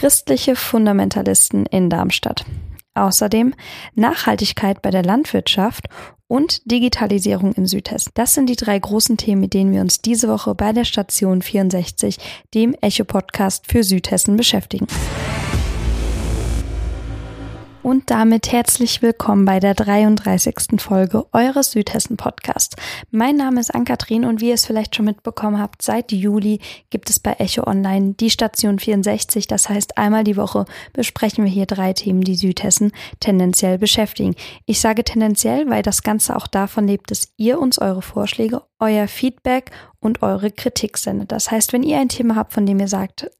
Christliche Fundamentalisten in Darmstadt. Außerdem Nachhaltigkeit bei der Landwirtschaft und Digitalisierung in Südhessen. Das sind die drei großen Themen, mit denen wir uns diese Woche bei der Station 64, dem Echo-Podcast für Südhessen, beschäftigen. Und damit herzlich willkommen bei der 33. Folge eures Südhessen Podcasts. Mein Name ist Ann-Kathrin und wie ihr es vielleicht schon mitbekommen habt, seit Juli gibt es bei Echo Online die Station 64. Das heißt, einmal die Woche besprechen wir hier drei Themen, die Südhessen tendenziell beschäftigen. Ich sage tendenziell, weil das Ganze auch davon lebt, dass ihr uns eure Vorschläge, euer Feedback und eure Kritik sendet. Das heißt, wenn ihr ein Thema habt, von dem ihr sagt,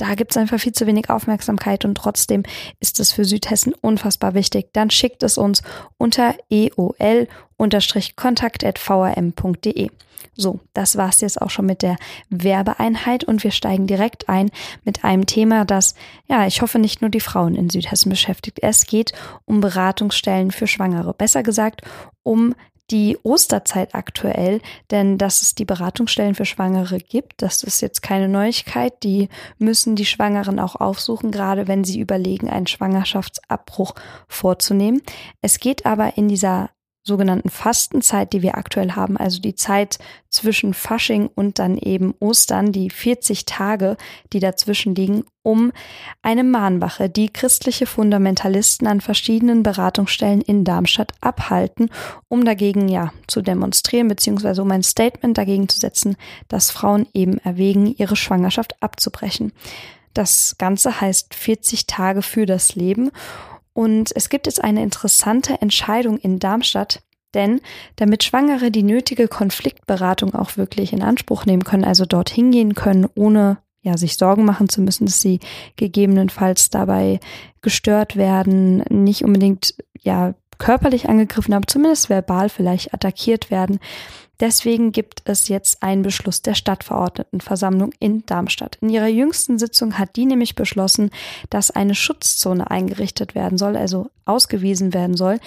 da gibt es einfach viel zu wenig Aufmerksamkeit und trotzdem ist es für Südhessen unfassbar wichtig. Dann schickt es uns unter eol-kontakt.vrm.de. So, das war's jetzt auch schon mit der Werbeeinheit und wir steigen direkt ein mit einem Thema, das, ja, ich hoffe nicht nur die Frauen in Südhessen beschäftigt. Es geht um Beratungsstellen für Schwangere. Besser gesagt, um die Osterzeit aktuell, denn dass es die Beratungsstellen für Schwangere gibt, das ist jetzt keine Neuigkeit. Die müssen die Schwangeren auch aufsuchen, gerade wenn sie überlegen, einen Schwangerschaftsabbruch vorzunehmen. Es geht aber in dieser sogenannten Fastenzeit, die wir aktuell haben, also die Zeit zwischen Fasching und dann eben Ostern, die 40 Tage, die dazwischen liegen, um eine Mahnwache, die christliche Fundamentalisten an verschiedenen Beratungsstellen in Darmstadt abhalten, um dagegen ja zu demonstrieren, beziehungsweise um ein Statement dagegen zu setzen, dass Frauen eben erwägen, ihre Schwangerschaft abzubrechen. Das Ganze heißt 40 Tage für das Leben und es gibt jetzt eine interessante Entscheidung in Darmstadt, denn damit Schwangere die nötige Konfliktberatung auch wirklich in Anspruch nehmen können, also dorthin gehen können, ohne ja, sich Sorgen machen zu müssen, dass sie gegebenenfalls dabei gestört werden, nicht unbedingt ja körperlich angegriffen, aber zumindest verbal vielleicht attackiert werden, Deswegen gibt es jetzt einen Beschluss der Stadtverordnetenversammlung in Darmstadt. In ihrer jüngsten Sitzung hat die nämlich beschlossen, dass eine Schutzzone eingerichtet werden soll, also ausgewiesen werden soll,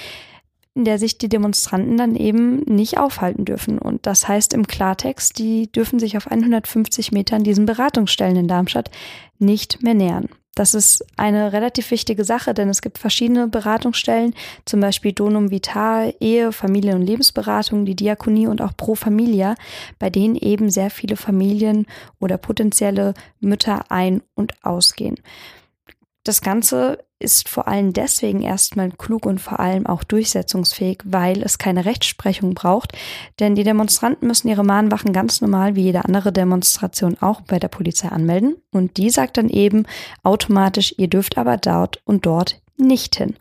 in der sich die Demonstranten dann eben nicht aufhalten dürfen. Und das heißt im Klartext, die dürfen sich auf 150 Metern diesen Beratungsstellen in Darmstadt nicht mehr nähern. Das ist eine relativ wichtige Sache, denn es gibt verschiedene Beratungsstellen, zum Beispiel Donum Vital, Ehe, Familien- und Lebensberatung, die Diakonie und auch Pro Familia, bei denen eben sehr viele Familien oder potenzielle Mütter ein- und ausgehen. Das Ganze ist vor allem deswegen erstmal klug und vor allem auch durchsetzungsfähig, weil es keine Rechtsprechung braucht. Denn die Demonstranten müssen ihre Mahnwachen ganz normal wie jede andere Demonstration auch bei der Polizei anmelden. Und die sagt dann eben automatisch, ihr dürft aber dort und dort nicht hin.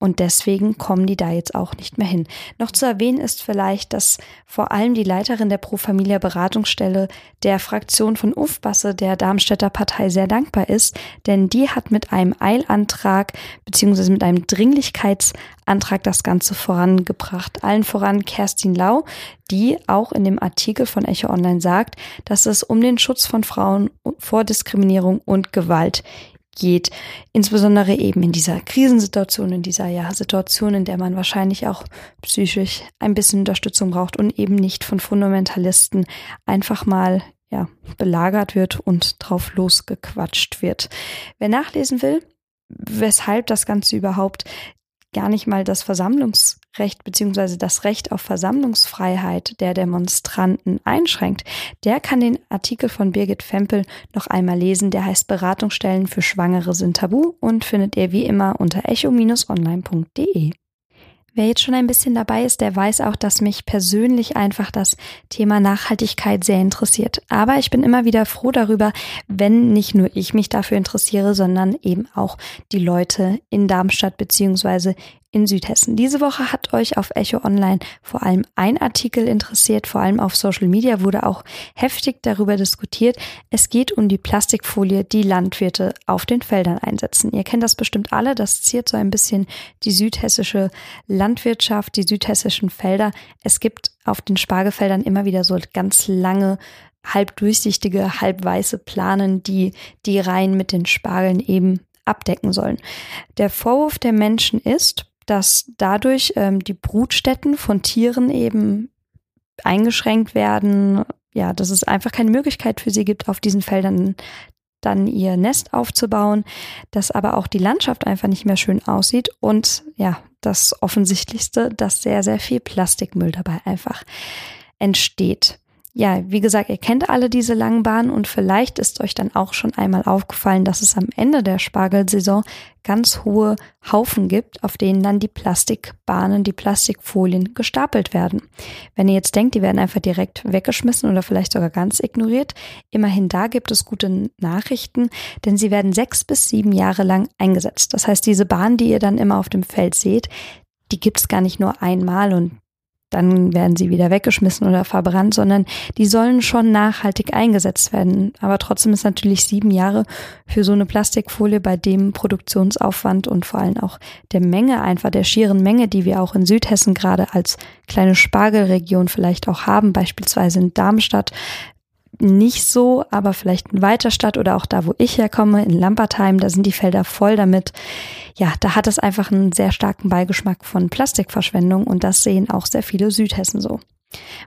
Und deswegen kommen die da jetzt auch nicht mehr hin. Noch zu erwähnen ist vielleicht, dass vor allem die Leiterin der Pro Familia Beratungsstelle der Fraktion von Ufbasse der Darmstädter Partei sehr dankbar ist, denn die hat mit einem Eilantrag beziehungsweise mit einem Dringlichkeitsantrag das Ganze vorangebracht. Allen voran Kerstin Lau, die auch in dem Artikel von Echo Online sagt, dass es um den Schutz von Frauen vor Diskriminierung und Gewalt geht. Insbesondere eben in dieser Krisensituation, in dieser ja, Situation, in der man wahrscheinlich auch psychisch ein bisschen Unterstützung braucht und eben nicht von Fundamentalisten einfach mal ja, belagert wird und drauf losgequatscht wird. Wer nachlesen will, weshalb das Ganze überhaupt gar nicht mal das Versammlungsrecht beziehungsweise das Recht auf Versammlungsfreiheit der Demonstranten einschränkt, der kann den Artikel von Birgit Fempel noch einmal lesen. Der heißt Beratungsstellen für Schwangere sind tabu und findet ihr wie immer unter echo-online.de. Wer jetzt schon ein bisschen dabei ist, der weiß auch, dass mich persönlich einfach das Thema Nachhaltigkeit sehr interessiert. Aber ich bin immer wieder froh darüber, wenn nicht nur ich mich dafür interessiere, sondern eben auch die Leute in Darmstadt beziehungsweise in Südhessen. Diese Woche hat euch auf Echo Online vor allem ein Artikel interessiert, vor allem auf Social Media wurde auch heftig darüber diskutiert. Es geht um die Plastikfolie, die Landwirte auf den Feldern einsetzen. Ihr kennt das bestimmt alle, das ziert so ein bisschen die südhessische Landwirtschaft, die südhessischen Felder. Es gibt auf den Spargelfeldern immer wieder so ganz lange halb durchsichtige, halb weiße Planen, die die Reihen mit den Spargeln eben abdecken sollen. Der Vorwurf der Menschen ist, dass dadurch ähm, die Brutstätten von Tieren eben eingeschränkt werden, ja, dass es einfach keine Möglichkeit für sie gibt, auf diesen Feldern dann ihr Nest aufzubauen, dass aber auch die Landschaft einfach nicht mehr schön aussieht und ja, das Offensichtlichste, dass sehr, sehr viel Plastikmüll dabei einfach entsteht ja, wie gesagt, ihr kennt alle diese langen Bahnen und vielleicht ist euch dann auch schon einmal aufgefallen, dass es am Ende der Spargelsaison ganz hohe Haufen gibt, auf denen dann die Plastikbahnen, die Plastikfolien gestapelt werden. Wenn ihr jetzt denkt, die werden einfach direkt weggeschmissen oder vielleicht sogar ganz ignoriert, immerhin da gibt es gute Nachrichten, denn sie werden sechs bis sieben Jahre lang eingesetzt. Das heißt, diese Bahnen, die ihr dann immer auf dem Feld seht, die gibt es gar nicht nur einmal und dann werden sie wieder weggeschmissen oder verbrannt, sondern die sollen schon nachhaltig eingesetzt werden. Aber trotzdem ist natürlich sieben Jahre für so eine Plastikfolie bei dem Produktionsaufwand und vor allem auch der Menge, einfach der schieren Menge, die wir auch in Südhessen gerade als kleine Spargelregion vielleicht auch haben, beispielsweise in Darmstadt, nicht so, aber vielleicht in Weiterstadt oder auch da, wo ich herkomme, in Lampertheim, da sind die Felder voll damit. Ja, da hat es einfach einen sehr starken Beigeschmack von Plastikverschwendung und das sehen auch sehr viele Südhessen so.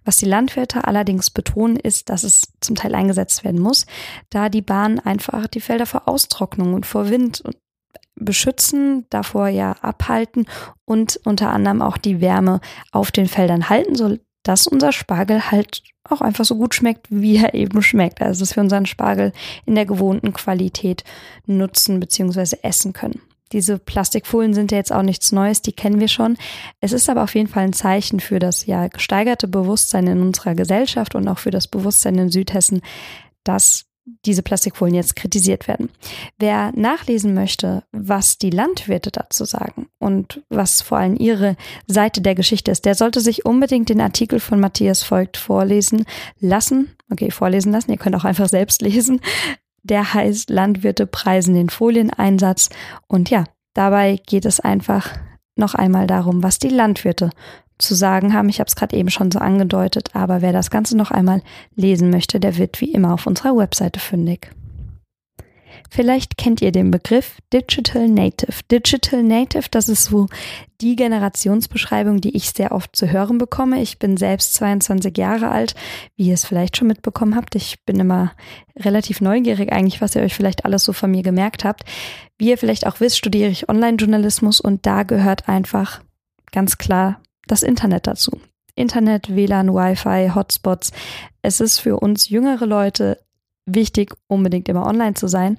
Was die Landwirte allerdings betonen, ist, dass es zum Teil eingesetzt werden muss, da die Bahnen einfach die Felder vor Austrocknung und vor Wind beschützen, davor ja abhalten und unter anderem auch die Wärme auf den Feldern halten, so dass unser Spargel halt auch einfach so gut schmeckt, wie er eben schmeckt. Also dass wir unseren Spargel in der gewohnten Qualität nutzen bzw. essen können. Diese Plastikfolien sind ja jetzt auch nichts Neues, die kennen wir schon. Es ist aber auf jeden Fall ein Zeichen für das ja gesteigerte Bewusstsein in unserer Gesellschaft und auch für das Bewusstsein in Südhessen, dass diese Plastikfolien jetzt kritisiert werden. Wer nachlesen möchte, was die Landwirte dazu sagen und was vor allem ihre Seite der Geschichte ist, der sollte sich unbedingt den Artikel von Matthias Voigt vorlesen lassen. Okay, vorlesen lassen. Ihr könnt auch einfach selbst lesen. Der heißt Landwirte preisen den Folieneinsatz. Und ja, dabei geht es einfach noch einmal darum, was die Landwirte zu sagen haben. Ich habe es gerade eben schon so angedeutet, aber wer das Ganze noch einmal lesen möchte, der wird wie immer auf unserer Webseite fündig. Vielleicht kennt ihr den Begriff Digital Native. Digital Native, das ist so die Generationsbeschreibung, die ich sehr oft zu hören bekomme. Ich bin selbst 22 Jahre alt, wie ihr es vielleicht schon mitbekommen habt. Ich bin immer relativ neugierig eigentlich, was ihr euch vielleicht alles so von mir gemerkt habt. Wie ihr vielleicht auch wisst, studiere ich Online-Journalismus und da gehört einfach ganz klar das Internet dazu. Internet, WLAN, Wi-Fi, Hotspots. Es ist für uns jüngere Leute wichtig, unbedingt immer online zu sein,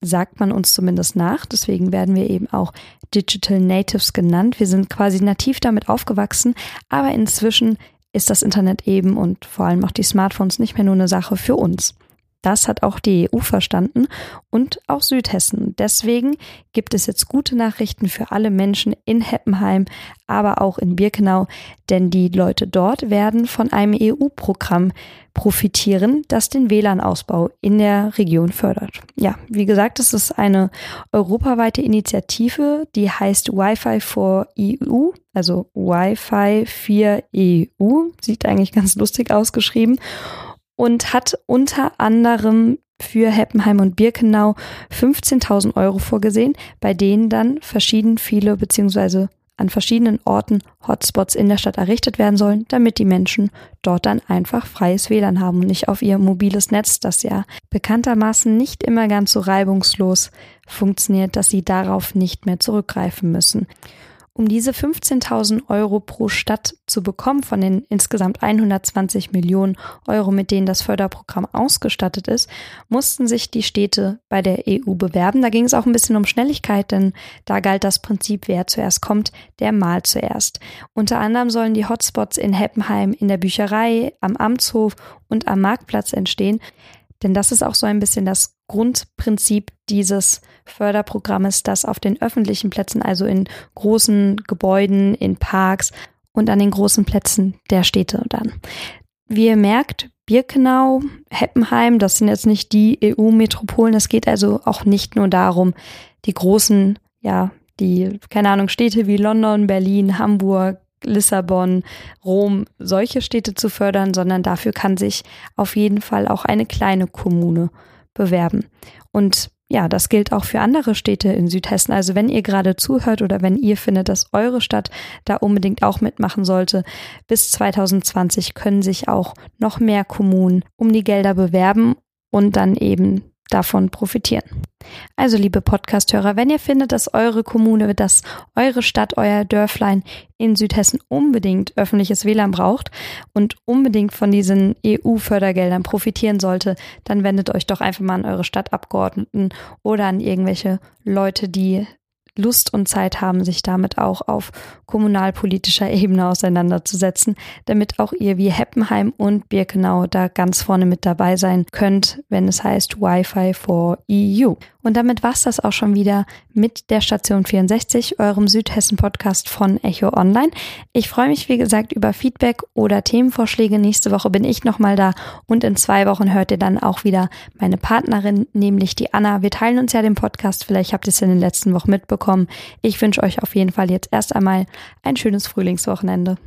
sagt man uns zumindest nach. Deswegen werden wir eben auch Digital Natives genannt. Wir sind quasi nativ damit aufgewachsen, aber inzwischen ist das Internet eben und vor allem auch die Smartphones nicht mehr nur eine Sache für uns. Das hat auch die EU verstanden und auch Südhessen. Deswegen gibt es jetzt gute Nachrichten für alle Menschen in Heppenheim, aber auch in Birkenau, denn die Leute dort werden von einem EU-Programm profitieren, das den WLAN-Ausbau in der Region fördert. Ja, wie gesagt, es ist eine europaweite Initiative, die heißt Wi-Fi for EU, also Wi-Fi 4 EU, sieht eigentlich ganz lustig ausgeschrieben und hat unter anderem für Heppenheim und Birkenau 15.000 Euro vorgesehen, bei denen dann verschieden viele beziehungsweise an verschiedenen Orten Hotspots in der Stadt errichtet werden sollen, damit die Menschen dort dann einfach freies WLAN haben und nicht auf ihr mobiles Netz, das ja bekanntermaßen nicht immer ganz so reibungslos funktioniert, dass sie darauf nicht mehr zurückgreifen müssen. Um diese 15.000 Euro pro Stadt zu bekommen von den insgesamt 120 Millionen Euro, mit denen das Förderprogramm ausgestattet ist, mussten sich die Städte bei der EU bewerben. Da ging es auch ein bisschen um Schnelligkeit, denn da galt das Prinzip, wer zuerst kommt, der malt zuerst. Unter anderem sollen die Hotspots in Heppenheim, in der Bücherei, am Amtshof und am Marktplatz entstehen. Denn das ist auch so ein bisschen das Grundprinzip dieses Förderprogrammes, dass auf den öffentlichen Plätzen, also in großen Gebäuden, in Parks und an den großen Plätzen der Städte dann. Wie ihr merkt, Birkenau, Heppenheim, das sind jetzt nicht die EU-Metropolen. Es geht also auch nicht nur darum, die großen, ja, die, keine Ahnung, Städte wie London, Berlin, Hamburg, Lissabon, Rom, solche Städte zu fördern, sondern dafür kann sich auf jeden Fall auch eine kleine Kommune bewerben. Und ja, das gilt auch für andere Städte in Südhessen. Also wenn ihr gerade zuhört oder wenn ihr findet, dass eure Stadt da unbedingt auch mitmachen sollte, bis 2020 können sich auch noch mehr Kommunen um die Gelder bewerben und dann eben davon profitieren. Also, liebe Podcasthörer, wenn ihr findet, dass eure Kommune, dass eure Stadt, euer Dörflein in Südhessen unbedingt öffentliches WLAN braucht und unbedingt von diesen EU-Fördergeldern profitieren sollte, dann wendet euch doch einfach mal an eure Stadtabgeordneten oder an irgendwelche Leute, die Lust und Zeit haben, sich damit auch auf kommunalpolitischer Ebene auseinanderzusetzen, damit auch ihr wie Heppenheim und Birkenau da ganz vorne mit dabei sein könnt, wenn es heißt Wi-Fi for EU. Und damit war's das auch schon wieder mit der Station 64, eurem Südhessen-Podcast von Echo Online. Ich freue mich, wie gesagt, über Feedback oder Themenvorschläge. Nächste Woche bin ich nochmal da und in zwei Wochen hört ihr dann auch wieder meine Partnerin, nämlich die Anna. Wir teilen uns ja den Podcast. Vielleicht habt ihr es in den letzten Wochen mitbekommen. Ich wünsche euch auf jeden Fall jetzt erst einmal ein schönes Frühlingswochenende.